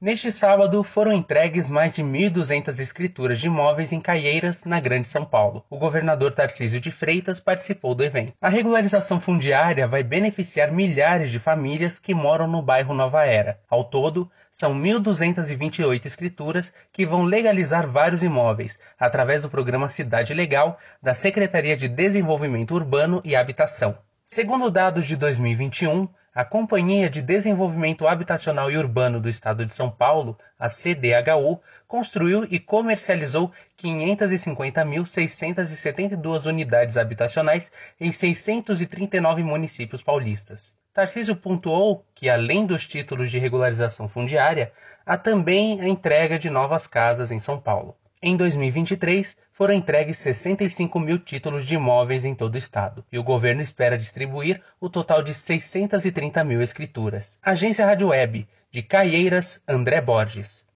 Neste sábado foram entregues mais de 1.200 escrituras de imóveis em Caieiras, na Grande São Paulo. O governador Tarcísio de Freitas participou do evento. A regularização fundiária vai beneficiar milhares de famílias que moram no bairro Nova Era. Ao todo, são 1.228 escrituras que vão legalizar vários imóveis através do programa Cidade Legal da Secretaria de Desenvolvimento Urbano e Habitação. Segundo dados de 2021, a Companhia de Desenvolvimento Habitacional e Urbano do Estado de São Paulo, a CDHU, construiu e comercializou 550.672 unidades habitacionais em 639 municípios paulistas. Tarcísio pontuou que, além dos títulos de regularização fundiária, há também a entrega de novas casas em São Paulo. Em 2023, foram entregues 65 mil títulos de imóveis em todo o estado, e o governo espera distribuir o total de 630 mil escrituras. Agência Rádio Web, de Caieiras, André Borges.